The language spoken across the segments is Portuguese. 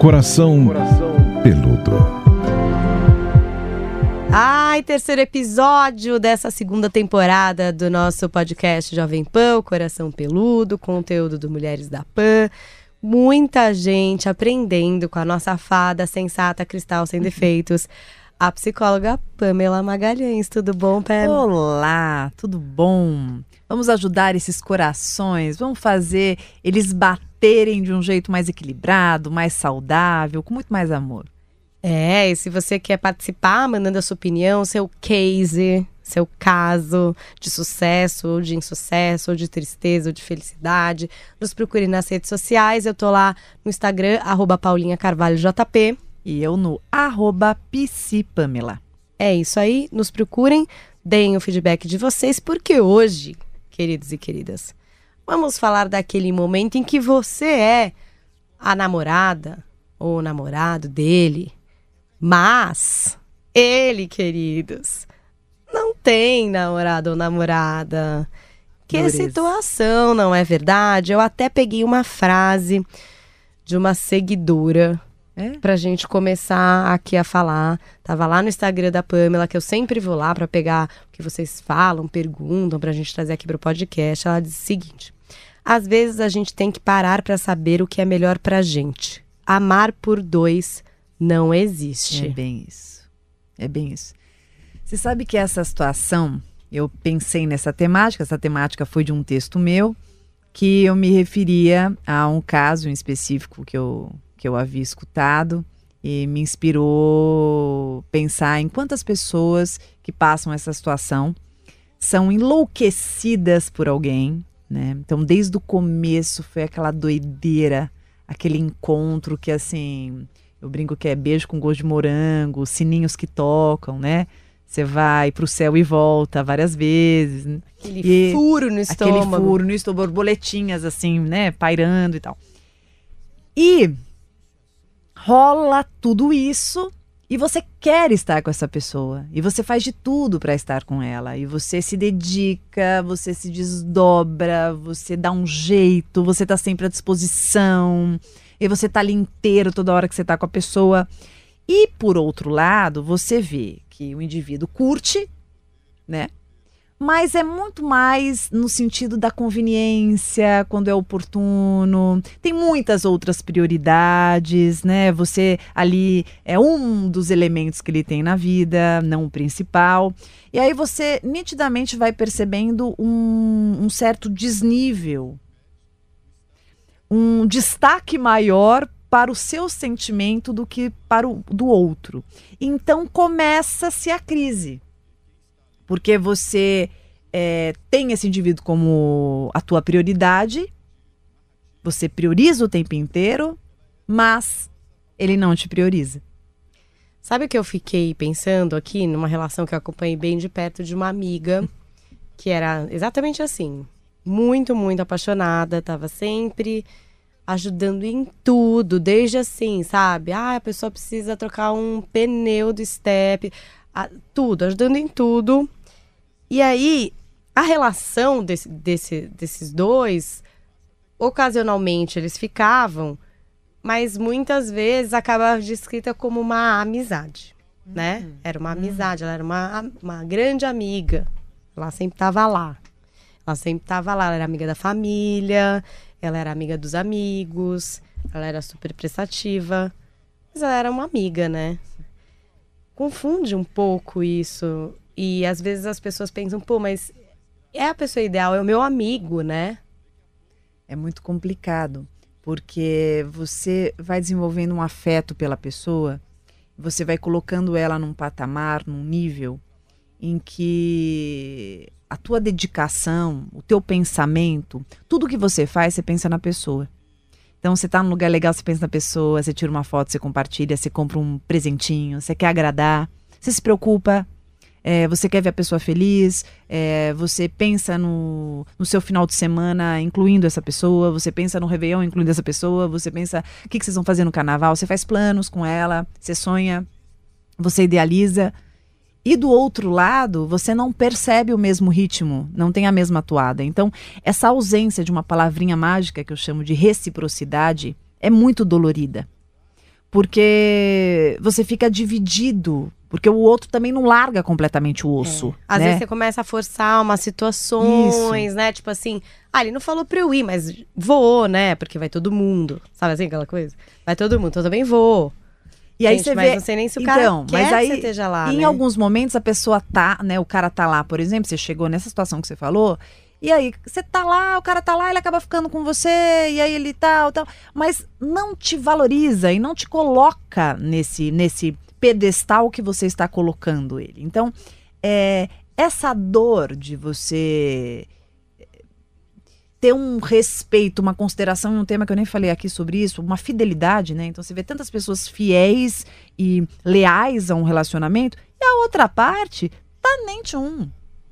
Coração Peludo. Ai, terceiro episódio dessa segunda temporada do nosso podcast Jovem Pan, o Coração Peludo, conteúdo do Mulheres da Pan. Muita gente aprendendo com a nossa fada sensata, cristal sem defeitos. A psicóloga Pamela Magalhães. Tudo bom, Pamela? Olá, tudo bom? Vamos ajudar esses corações, vamos fazer eles baterem de um jeito mais equilibrado, mais saudável, com muito mais amor. É, e se você quer participar, mandando a sua opinião, seu case, seu caso de sucesso, ou de insucesso, ou de tristeza, ou de felicidade, nos procure nas redes sociais. Eu tô lá no Instagram, arroba Paulinha Carvalho JP. E eu no arroba Pamela. É isso aí, nos procurem, deem o feedback de vocês, porque hoje, queridos e queridas, vamos falar daquele momento em que você é a namorada ou o namorado dele, mas ele, queridos, não tem namorado ou namorada. Que situação, não é verdade? Eu até peguei uma frase de uma seguidora É? pra gente começar aqui a falar. Tava lá no Instagram da Pamela, que eu sempre vou lá pra pegar o que vocês falam, perguntam pra gente trazer aqui pro podcast. Ela diz o seguinte: Às vezes a gente tem que parar pra saber o que é melhor pra gente. Amar por dois não existe. É bem isso. É bem isso. Você sabe que essa situação, eu pensei nessa temática, essa temática foi de um texto meu, que eu me referia a um caso em específico que eu, que eu havia escutado e me inspirou pensar em quantas pessoas que passam essa situação são enlouquecidas por alguém, né? Então, desde o começo foi aquela doideira, aquele encontro que assim, eu brinco que é beijo com gosto de morango, sininhos que tocam, né? Você vai pro céu e volta várias vezes. né? Aquele E furo no estômago. Aquele furo no estômago, borboletinhas assim, né? Pairando e tal. E rola tudo isso e você quer estar com essa pessoa. E você faz de tudo para estar com ela. E você se dedica, você se desdobra, você dá um jeito, você tá sempre à disposição. E você tá ali inteiro toda hora que você tá com a pessoa. E por outro lado, você vê que o indivíduo curte, né? Mas é muito mais no sentido da conveniência, quando é oportuno. Tem muitas outras prioridades, né? Você ali é um dos elementos que ele tem na vida, não o principal. E aí você nitidamente vai percebendo um, um certo desnível, um destaque maior para o seu sentimento do que para o do outro. Então começa-se a crise porque você é, tem esse indivíduo como a tua prioridade, você prioriza o tempo inteiro, mas ele não te prioriza. Sabe o que eu fiquei pensando aqui numa relação que eu acompanhei bem de perto de uma amiga que era exatamente assim, muito, muito apaixonada, tava sempre ajudando em tudo, desde assim, sabe? Ah, a pessoa precisa trocar um pneu do step, a- tudo, ajudando em tudo. E aí, a relação desse, desse, desses dois, ocasionalmente eles ficavam, mas muitas vezes acaba descrita como uma amizade, né? Era uma amizade, ela era uma, uma grande amiga. Ela sempre estava lá. Ela sempre estava lá, ela era amiga da família, ela era amiga dos amigos, ela era super prestativa. Mas ela era uma amiga, né? Confunde um pouco isso. E às vezes as pessoas pensam, pô, mas é a pessoa ideal, é o meu amigo, né? É muito complicado, porque você vai desenvolvendo um afeto pela pessoa, você vai colocando ela num patamar, num nível em que a tua dedicação, o teu pensamento, tudo que você faz, você pensa na pessoa. Então você tá num lugar legal, você pensa na pessoa, você tira uma foto, você compartilha, você compra um presentinho, você quer agradar, você se preocupa, é, você quer ver a pessoa feliz, é, você pensa no, no seu final de semana incluindo essa pessoa, você pensa no Réveillon incluindo essa pessoa, você pensa o que, que vocês vão fazer no carnaval, você faz planos com ela, você sonha, você idealiza. E do outro lado, você não percebe o mesmo ritmo, não tem a mesma atuada. Então, essa ausência de uma palavrinha mágica que eu chamo de reciprocidade é muito dolorida. Porque você fica dividido. Porque o outro também não larga completamente o osso. É. Às né? vezes você começa a forçar umas situações, né? Tipo assim, ah, ele não falou pra eu ir, mas vou, né? Porque vai todo mundo. Sabe assim, aquela coisa? Vai todo mundo, então eu também vou. E aí Gente, você mas vê. não sei nem se o cara então, quer mas aí, que você esteja lá, em né? alguns momentos a pessoa tá, né? O cara tá lá, por exemplo, você chegou nessa situação que você falou. E aí, você tá lá, o cara tá lá, ele acaba ficando com você, e aí ele tal, tal. Mas não te valoriza e não te coloca nesse, nesse pedestal que você está colocando ele. Então, é, essa dor de você ter um respeito, uma consideração, um tema que eu nem falei aqui sobre isso, uma fidelidade, né? Então você vê tantas pessoas fiéis e leais a um relacionamento, e a outra parte tá nem um,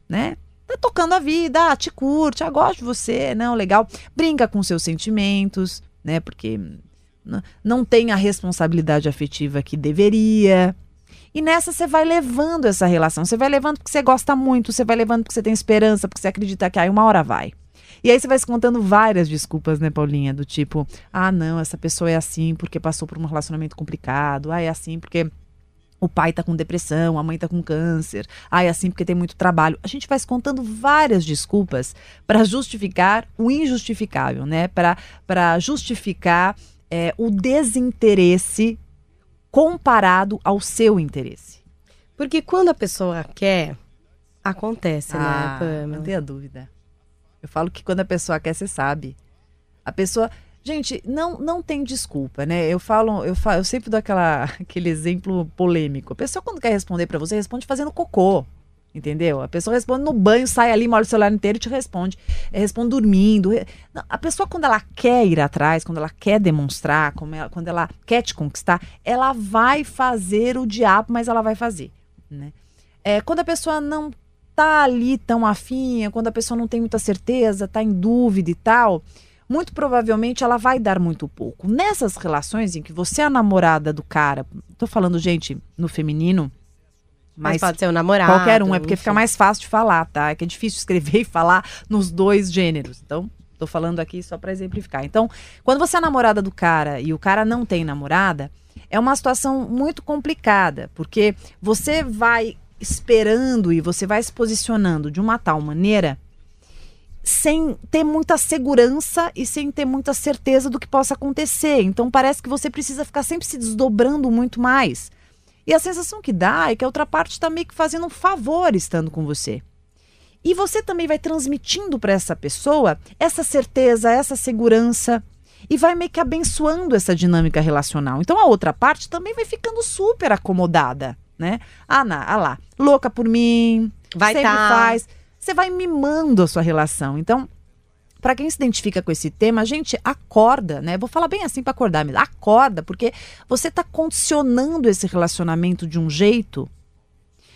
né? Tá tocando a vida, ah, te curte, ah, gosto de você, não, legal. Brinca com seus sentimentos, né? Porque não tem a responsabilidade afetiva que deveria. E nessa você vai levando essa relação. Você vai levando porque você gosta muito, você vai levando porque você tem esperança, porque você acredita que aí uma hora vai. E aí você vai se contando várias desculpas, né, Paulinha? Do tipo, ah, não, essa pessoa é assim porque passou por um relacionamento complicado. Ah, é assim porque o pai tá com depressão, a mãe tá com câncer. Ah, é assim porque tem muito trabalho. A gente vai se contando várias desculpas para justificar o injustificável, né? Para justificar é, o desinteresse comparado ao seu interesse. Porque quando a pessoa quer, acontece, ah, né, Pamela? Não tenha dúvida. Eu falo que quando a pessoa quer, você sabe. A pessoa. Gente, não, não tem desculpa, né? Eu falo, eu falo, eu sempre dou aquela, aquele exemplo polêmico. A pessoa, quando quer responder para você, responde fazendo cocô. Entendeu? A pessoa responde no banho, sai ali, molha o celular inteiro e te responde. É, responde dormindo. A pessoa, quando ela quer ir atrás, quando ela quer demonstrar, ela, quando ela quer te conquistar, ela vai fazer o diabo, mas ela vai fazer. Né? É, quando a pessoa não tá ali tão afim, quando a pessoa não tem muita certeza, tá em dúvida e tal, muito provavelmente ela vai dar muito pouco. Nessas relações em que você é a namorada do cara, tô falando, gente, no feminino, mas, mas pode ser o namorado. Qualquer um, é porque enfim. fica mais fácil de falar, tá? É que é difícil escrever e falar nos dois gêneros. Então, tô falando aqui só para exemplificar. Então, quando você é namorada do cara e o cara não tem namorada, é uma situação muito complicada, porque você vai esperando e você vai se posicionando de uma tal maneira sem ter muita segurança e sem ter muita certeza do que possa acontecer. Então parece que você precisa ficar sempre se desdobrando muito mais. E a sensação que dá é que a outra parte está meio que fazendo um favor estando com você. E você também vai transmitindo para essa pessoa essa certeza, essa segurança e vai meio que abençoando essa dinâmica relacional. Então a outra parte também vai ficando super acomodada, né? Ah, na, ah lá, louca por mim, Vai sempre tá. faz. Você vai mimando a sua relação. Então, para quem se identifica com esse tema, gente, acorda, né? Vou falar bem assim para acordar, mas acorda, porque você está condicionando esse relacionamento de um jeito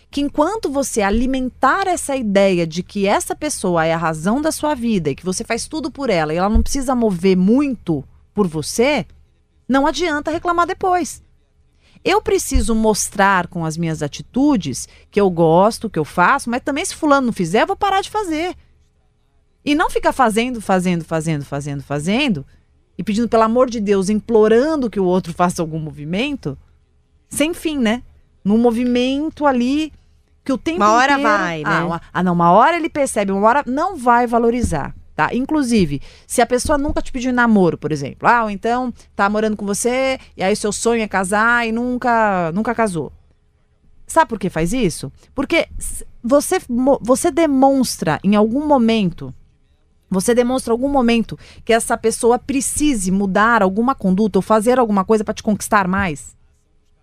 que enquanto você alimentar essa ideia de que essa pessoa é a razão da sua vida e que você faz tudo por ela e ela não precisa mover muito por você, não adianta reclamar depois. Eu preciso mostrar com as minhas atitudes que eu gosto, que eu faço, mas também se fulano não fizer, eu vou parar de fazer. E não ficar fazendo, fazendo, fazendo, fazendo, fazendo e pedindo pelo amor de Deus, implorando que o outro faça algum movimento, sem fim, né? Num movimento ali que o tempo Uma hora inteiro- vai, né? Ah, uma- ah, não, uma hora ele percebe, uma hora não vai valorizar. Tá? Inclusive, se a pessoa nunca te pediu namoro, por exemplo, ah, ou então tá morando com você e aí seu sonho é casar e nunca nunca casou. Sabe por que faz isso? Porque você, você demonstra em algum momento, você demonstra em algum momento que essa pessoa precise mudar alguma conduta ou fazer alguma coisa para te conquistar mais,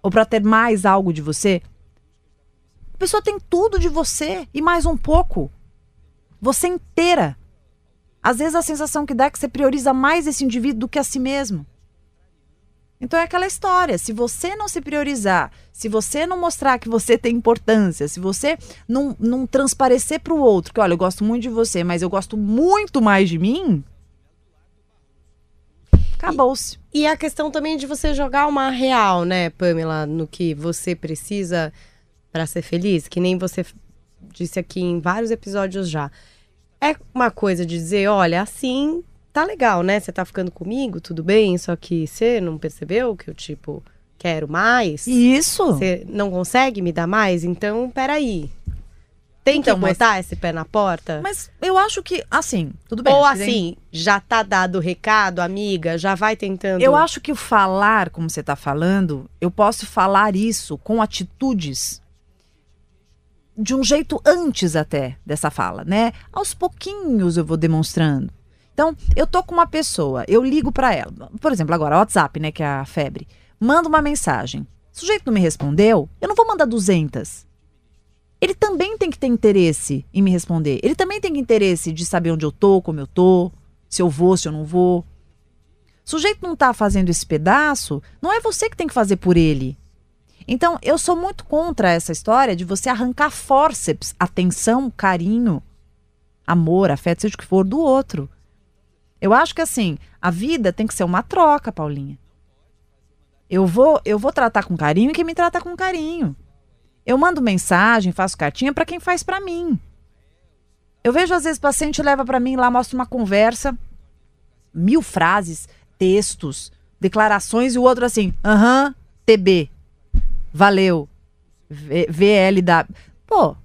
ou para ter mais algo de você. A pessoa tem tudo de você e mais um pouco. Você inteira. Às vezes a sensação que dá é que você prioriza mais esse indivíduo do que a si mesmo. Então é aquela história. Se você não se priorizar, se você não mostrar que você tem importância, se você não, não transparecer para o outro que, olha, eu gosto muito de você, mas eu gosto muito mais de mim, acabou-se. E a questão também de você jogar uma real, né, Pamela, no que você precisa para ser feliz, que nem você disse aqui em vários episódios já. É uma coisa de dizer, olha, assim tá legal, né? Você tá ficando comigo, tudo bem, só que você não percebeu que eu, tipo, quero mais. Isso. Você não consegue me dar mais? Então, peraí. Tem Então, que mas- botar esse pé na porta? Mas eu acho que, assim, tudo bem. Ou assim, já tá dado o recado, amiga, já vai tentando. Eu acho que o falar, como você está falando, eu posso falar isso com atitudes de um jeito antes até dessa fala, né? Aos pouquinhos eu vou demonstrando. Então, eu tô com uma pessoa, eu ligo para ela. Por exemplo, agora, WhatsApp, né, que é a febre. Manda uma mensagem. O sujeito não me respondeu, eu não vou mandar 200. Ele também tem que ter interesse em me responder. Ele também tem interesse de saber onde eu tô, como eu tô, se eu vou, se eu não vou. O sujeito não está fazendo esse pedaço, não é você que tem que fazer por ele. Então, eu sou muito contra essa história de você arrancar fórceps, atenção, carinho, amor, afeto, seja o que for, do outro. Eu acho que assim, a vida tem que ser uma troca, Paulinha. Eu vou, eu vou tratar com carinho quem me trata com carinho. Eu mando mensagem, faço cartinha para quem faz para mim. Eu vejo às vezes paciente leva para mim lá, mostra uma conversa, mil frases, textos, declarações e o outro assim, aham, TB, valeu, VLW. Pô,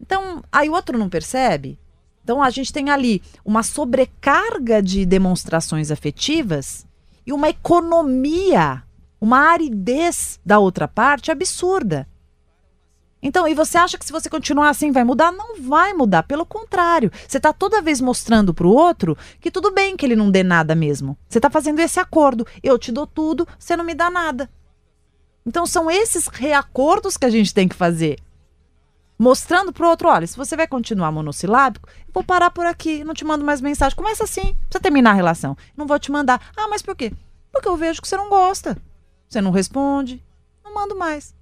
então aí o outro não percebe? Então a gente tem ali uma sobrecarga de demonstrações afetivas e uma economia, uma aridez da outra parte absurda. Então, e você acha que se você continuar assim vai mudar? Não vai mudar, pelo contrário. Você está toda vez mostrando para o outro que tudo bem que ele não dê nada mesmo. Você está fazendo esse acordo. Eu te dou tudo, você não me dá nada. Então são esses reacordos que a gente tem que fazer. Mostrando pro outro, olha, se você vai continuar monossilábico, eu vou parar por aqui, não te mando mais mensagem. Começa assim, precisa terminar a relação. Não vou te mandar. Ah, mas por quê? Porque eu vejo que você não gosta. Você não responde. Não mando mais.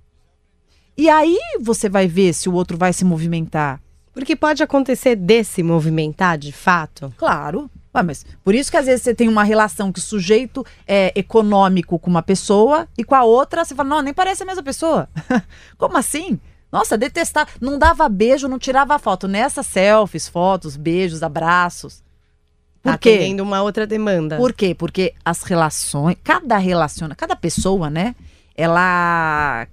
E aí você vai ver se o outro vai se movimentar. Porque pode acontecer desse movimentar, de fato. Claro. Ué, mas por isso que às vezes você tem uma relação que o sujeito é econômico com uma pessoa e com a outra você fala, não, nem parece a mesma pessoa. Como assim? Nossa, detestar. Não dava beijo, não tirava foto. Nessas selfies, fotos, beijos, abraços. Por Tá quê? atendendo uma outra demanda. Por quê? Porque as relações, cada relaciona, cada pessoa, né? Ela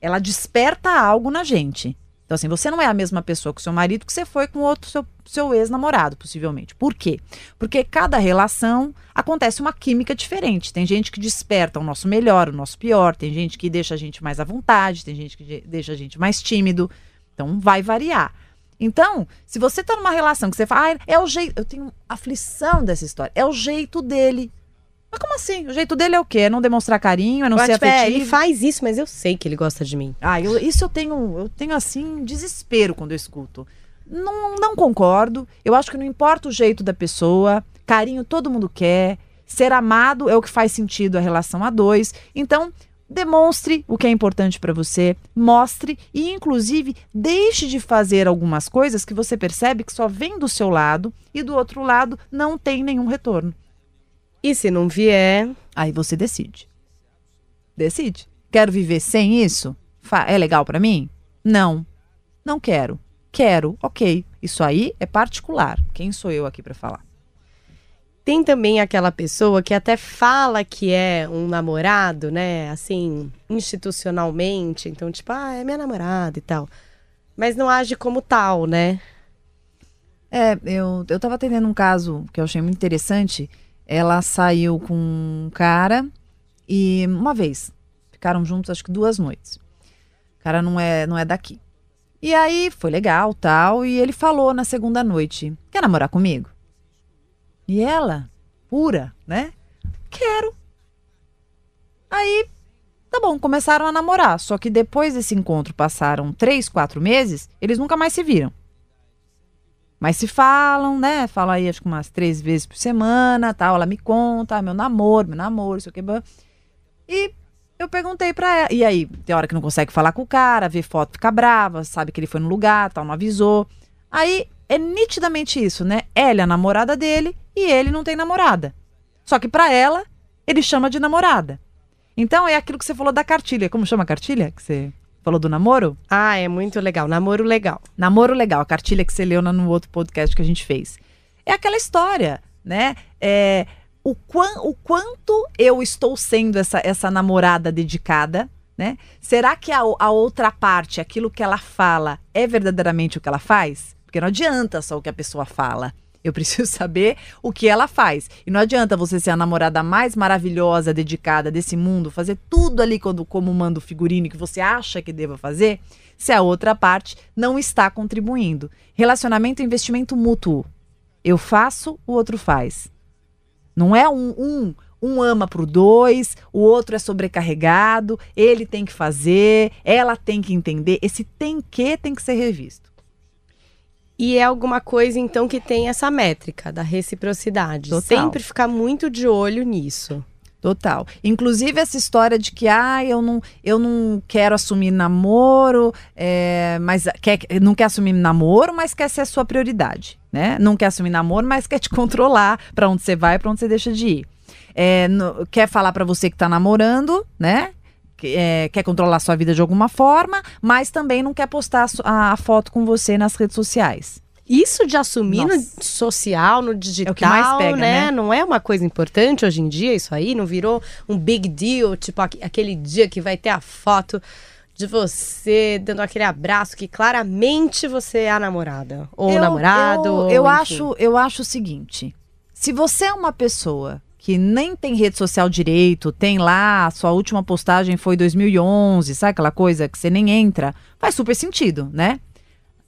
ela desperta algo na gente. Então assim, você não é a mesma pessoa com seu marido que você foi com outro seu, seu ex-namorado, possivelmente. Por quê? Porque cada relação acontece uma química diferente. Tem gente que desperta o nosso melhor, o nosso pior, tem gente que deixa a gente mais à vontade, tem gente que de- deixa a gente mais tímido. Então vai variar. Então, se você tá numa relação que você fala, ah, é o jeito. Eu tenho aflição dessa história. É o jeito dele. Mas como assim? O jeito dele é o quê? É não demonstrar carinho, é não Eu ser acho que, é, afetivo? ele faz isso, mas eu sei que ele gosta de mim. Ah, eu- isso eu tenho, eu tenho assim, desespero quando eu escuto. Não, não concordo. Eu acho que não importa o jeito da pessoa, carinho todo mundo quer. Ser amado é o que faz sentido a relação a dois. Então, demonstre o que é importante para você, mostre e, inclusive, deixe de fazer algumas coisas que você percebe que só vem do seu lado e do outro lado não tem nenhum retorno. E se não vier, Aí você decide. Decide. Quero viver sem isso? É legal pra mim? Não. Não quero. Quero. OK. Isso aí é particular. Quem sou eu aqui pra falar? tem também aquela pessoa que até fala que é um namorado, né? Assim, institucionalmente. Então, tipo, ah, é minha namorada e tal. Mas não age como tal, né? É, eu, eu tava atendendo um caso que eu achei muito interessante. Ela saiu com um cara e uma vez. Ficaram juntos acho que duas noites. O cara não é, não é daqui. E aí foi legal, tal, e ele falou na segunda noite: "Quer namorar comigo?" E ela, pura, né? Quero. Aí, tá bom, começaram a namorar. Só que depois desse encontro passaram três, quatro meses, eles nunca mais se viram. Mas se falam, né? Falam aí acho que umas três vezes por semana, tal. Ela me conta, meu namoro, meu namoro, isso blá. E eu perguntei pra ela. E aí, tem hora que não consegue falar com o cara, vê foto, fica brava, sabe que ele foi no lugar, tal, não avisou. Aí é nitidamente isso, né? Ela é a namorada dele e ele não tem namorada. Só que pra ela, ele chama de namorada. Então é aquilo que você falou da cartilha. Como chama a cartilha? Que você falou do namoro? Ah, é muito legal. Namoro legal. Namoro legal, a cartilha que você leu no outro podcast que a gente fez. É aquela história, né? É, o, quan, o quanto eu estou sendo essa, essa namorada dedicada, né? Será que a, a outra parte, aquilo que ela fala, é verdadeiramente o que ela faz? Porque não adianta só o que a pessoa fala. Eu preciso saber o que ela faz. E não adianta você ser a namorada mais maravilhosa, dedicada desse mundo, fazer tudo ali quando, como manda o figurino que você acha que deva fazer, se a outra parte não está contribuindo. Relacionamento é investimento mútuo. Eu faço, o outro faz. Não é um, um, um ama pro dois, o outro é sobrecarregado, ele tem que fazer, ela tem que entender. Esse tem que tem que ser revisto. E é alguma coisa, então, que tem essa métrica da reciprocidade. Total. Sempre ficar muito de olho nisso. Total. Inclusive essa história de que ah, eu não, eu não quero assumir namoro, é, mas quer, não quer assumir namoro, mas quer ser a sua prioridade, né? Não quer assumir namoro, mas quer te controlar para onde você vai, para onde você deixa de ir. É, no, quer falar para você que tá namorando, né? É, quer controlar sua vida de alguma forma, mas também não quer postar a, a foto com você nas redes sociais. Isso de assumir Nossa. no social, no digital, é o que mais pega, né? né? Não é uma coisa importante hoje em dia isso aí? Não virou um big deal, tipo aquele dia que vai ter a foto de você dando aquele abraço que claramente você é a namorada ou eu, namorado. Eu, eu acho, eu acho o seguinte: se você é uma pessoa que nem tem rede social direito, tem lá, sua última postagem foi 2011, sabe aquela coisa que você nem entra, faz super sentido, né?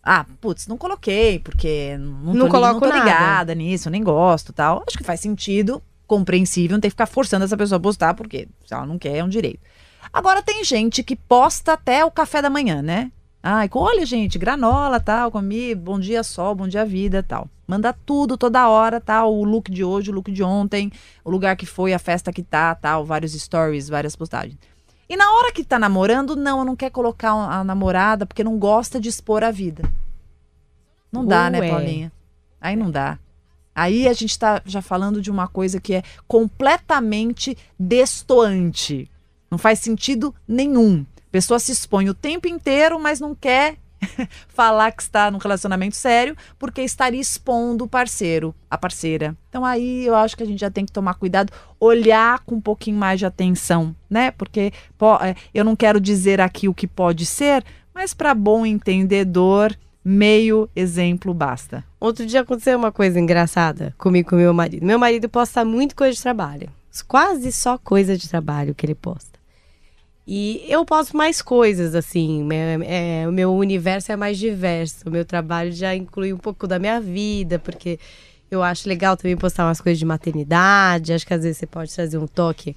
Ah, putz, não coloquei, porque não, não, tô, coloco não tô ligada nada. nisso, nem gosto tal. Acho que faz sentido, compreensível, não tem que ficar forçando essa pessoa a postar, porque se ela não quer, é um direito. Agora tem gente que posta até o café da manhã, né? Ai, olha, gente, granola, tal, comi, bom dia sol, bom dia vida, tal. Manda tudo toda hora, tal, o look de hoje, o look de ontem, o lugar que foi, a festa que tá, tal, vários stories, várias postagens. E na hora que tá namorando, não, não quer colocar a namorada porque não gosta de expor a vida. Não dá, né, Ué. né, Paulinha? Aí não dá. Aí a gente tá já falando de uma coisa que é completamente destoante. Não faz sentido nenhum pessoa se expõe o tempo inteiro, mas não quer falar que está num relacionamento sério, porque estaria expondo o parceiro, a parceira. Então aí eu acho que a gente já tem que tomar cuidado, olhar com um pouquinho mais de atenção, né? Porque pô, é, eu não quero dizer aqui o que pode ser, mas para bom entendedor, meio exemplo basta. Outro dia aconteceu uma coisa engraçada comigo com meu marido. Meu marido posta muito coisa de trabalho. Quase só coisa de trabalho que ele posta. E eu posto mais coisas, assim. É, o meu universo é mais diverso. O meu trabalho já inclui um pouco da minha vida, porque eu acho legal também postar umas coisas de maternidade. Acho que às vezes você pode trazer um toque.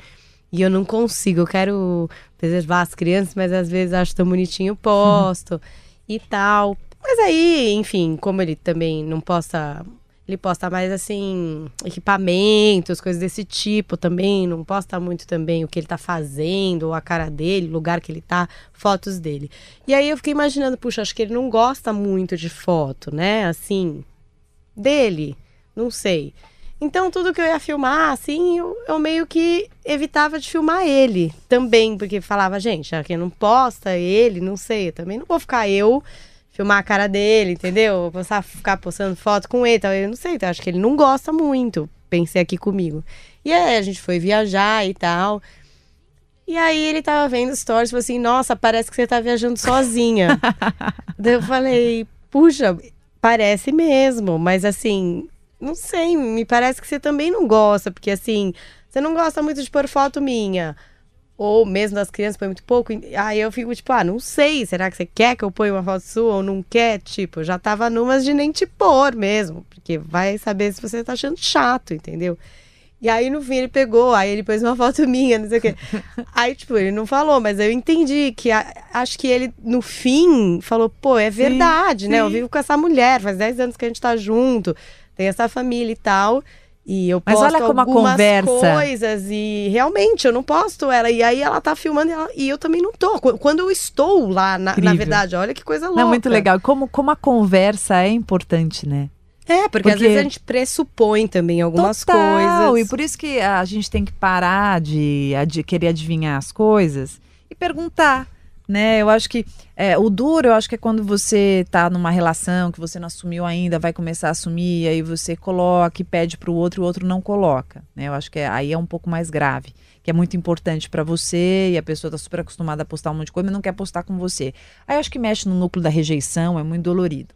E eu não consigo. Eu quero preservar as crianças, mas às vezes acho tão bonitinho, posto e tal. Mas aí, enfim, como ele também não posta ele posta mais assim, equipamentos, coisas desse tipo também. Não posta muito também o que ele tá fazendo, ou a cara dele, o lugar que ele tá, fotos dele. E aí eu fiquei imaginando, puxa, acho que ele não gosta muito de foto, né? Assim, dele. Não sei. Então, tudo que eu ia filmar, assim, eu, eu, meio que evitava de filmar ele também, porque falava, gente, já não posta ele, não sei, também não vou ficar eu filmar a cara dele, entendeu? Postar, ficar postando foto com ele, tal. Eu não sei, então, acho que ele não gosta muito. Pensei aqui comigo. E aí a gente foi viajar e tal. E aí ele tava vendo stories, falou assim, nossa, parece que você tá viajando sozinha. Daí eu falei, puxa, parece mesmo, mas assim, não sei, me parece que você também não gosta, porque assim, você não gosta muito de pôr foto minha ou mesmo das crianças põe muito pouco. Aí eu fico tipo, ah, não sei, será que você quer que eu ponha uma foto sua ou não quer? Tipo, já tava numas de nem te pôr mesmo, porque vai saber se você tá achando chato, entendeu? E aí no fim ele pegou, aí ele pôs uma foto minha, não sei o quê. aí, tipo, ele não falou, mas eu entendi que a, acho que ele, no fim, falou, pô, é verdade, sim, né? Sim. Eu vivo com essa mulher, faz 10 anos que a gente tá junto, tem essa família e tal. E eu posto Mas olha como algumas a conversa... coisas e realmente eu não posto ela. E aí ela tá filmando e, ela, e eu também não tô. Quando eu estou lá, na, na verdade, olha que coisa louca. Não, muito legal. Como, como a conversa é importante, né? É, porque, porque, às vezes a gente pressupõe também algumas Total, coisas. E por isso que a gente tem que parar de, de querer adivinhar as coisas e perguntar. Né? Eu acho que é, o duro, eu acho que é quando você tá numa relação que você não assumiu ainda, vai começar a assumir, aí você coloca e pede pro outro e o outro não coloca, né? Eu acho que é, aí é um pouco mais grave, que é muito importante para você e a pessoa tá super acostumada a postar um monte de coisa, mas não quer postar com você. Aí eu acho que mexe no núcleo da rejeição, é muito dolorido.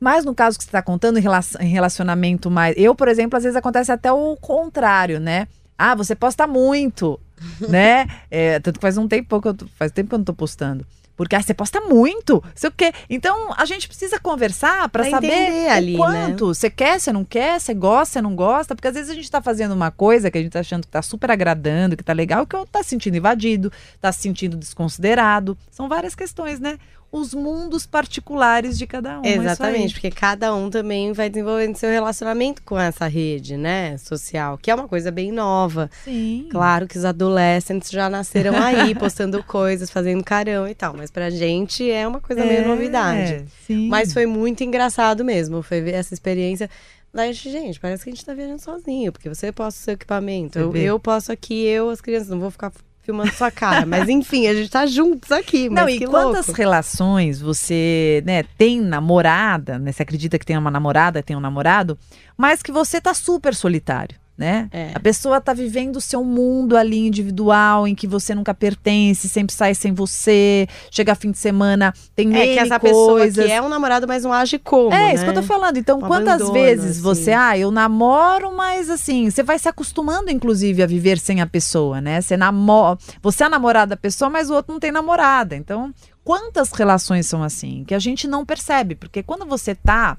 Mas no caso que você está contando em relacionamento mais. Eu, por exemplo, às vezes acontece até o contrário, né? Ah, você posta muito, né? É, tanto que faz um tempo que eu faz tempo que eu não tô postando. Porque ah, você posta muito, sei o quê. Então a gente precisa conversar para saber ali, né? quanto. Né? Você quer, você não quer, você gosta, você não gosta. Porque às vezes a gente está fazendo uma coisa que a gente tá achando que tá super agradando, que tá legal, que tá se sentindo invadido, tá se sentindo desconsiderado. São várias questões, né? Os mundos particulares de cada um. É Exatamente, porque cada um também vai desenvolvendo seu relacionamento com essa rede, né, social, que é uma coisa bem nova. Sim. Claro que os adolescentes já nasceram aí, postando coisas, fazendo carão e tal, mas pra gente é uma coisa é, meio novidade. Sim. Mas foi muito engraçado mesmo, foi ver essa experiência. Daí, gente, parece que a gente tá viajando sozinho, porque você posta o seu equipamento, eu, eu posso aqui, eu, as crianças, não vou ficar filmando sua cara. Mas enfim, a gente tá juntos aqui. Não, e quantas louco. relações você né, tem namorada, né? Você acredita que tem uma namorada, tem um namorado, mas que você tá super solitário né? É. A pessoa tá vivendo o seu mundo ali individual, em que você nunca pertence, sempre sai sem você, chega fim de semana, tem É que essa coisas. pessoa que é um namorado, mas não age como, É, né? isso que eu tô falando. Então, um quantas abandono, vezes assim. você, ah, eu namoro, mas assim, você vai se acostumando, inclusive, a viver sem a pessoa, né? Você namora, você é namorada da pessoa, mas o outro não tem namorada. Então, quantas relações são assim, que a gente não percebe? Porque quando você tá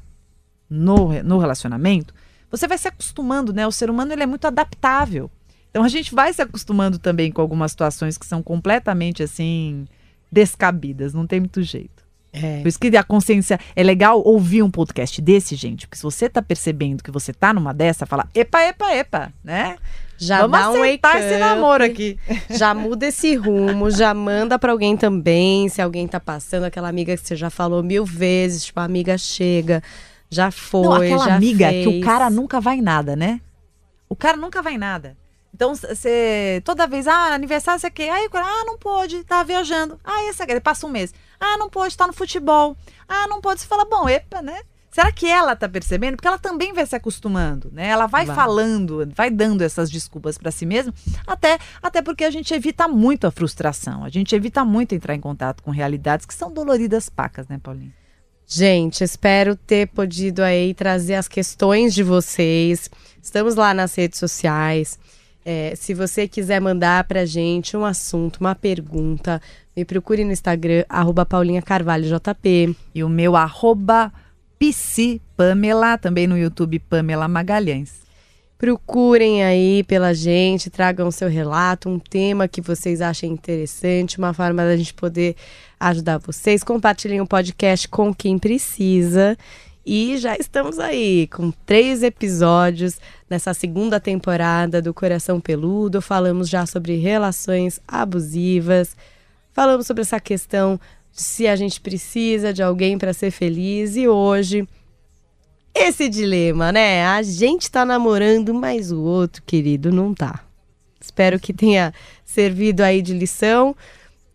no, no relacionamento, você vai se acostumando, né? O ser humano ele é muito adaptável. Então a gente vai se acostumando também com algumas situações que são completamente assim descabidas, não tem muito jeito. É. Por isso que a consciência é legal ouvir um podcast desse, gente, porque se você tá percebendo que você tá numa dessa, fala, epa, epa, epa, né? Já Vamos dá um wake esse namoro aqui. Já muda esse rumo, já manda para alguém também, se alguém tá passando, aquela amiga que você já falou mil vezes, tipo, a amiga chega, já foi, Não, aquela já amiga fez. que o cara nunca vai em nada, né? O cara nunca vai em nada. Então, você toda vez, ah, aniversário, você quer? Aí o cara, ah, não pode, tá viajando. Ah, esse aqui, passa um mês. Ah, não pode, tá no futebol. Ah, não pode. Você fala, bom, epa, né? Será que ela tá percebendo? Porque ela também vai se acostumando, né? Ela vai, Vai. falando, vai dando essas desculpas para si mesma, até, até porque a gente evita muito a frustração. A gente evita muito entrar em contato com realidades que são doloridas pacas, né, Paulinho? Gente, espero ter podido aí trazer as questões de vocês. Estamos lá nas redes sociais. É, se você quiser mandar pra gente um assunto, uma pergunta, me procure no Instagram, arroba. E o meu arroba Pamela, também no YouTube Pamela Magalhães. Procurem aí pela gente, tragam seu relato, um tema que vocês achem interessante, uma forma da gente poder ajudar vocês. Compartilhem o podcast com quem precisa. E já estamos aí com três episódios nessa segunda temporada do Coração Peludo. Falamos já sobre relações abusivas, falamos sobre essa questão de se a gente precisa de alguém para ser feliz. E hoje esse dilema, né? A gente tá namorando, mas o outro, querido, não tá. Espero que tenha servido aí de lição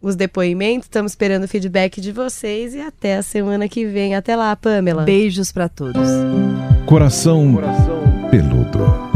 os depoimentos. Estamos esperando o feedback de vocês e até a semana que vem. Até lá, Pamela. Beijos para todos. Coração peludo.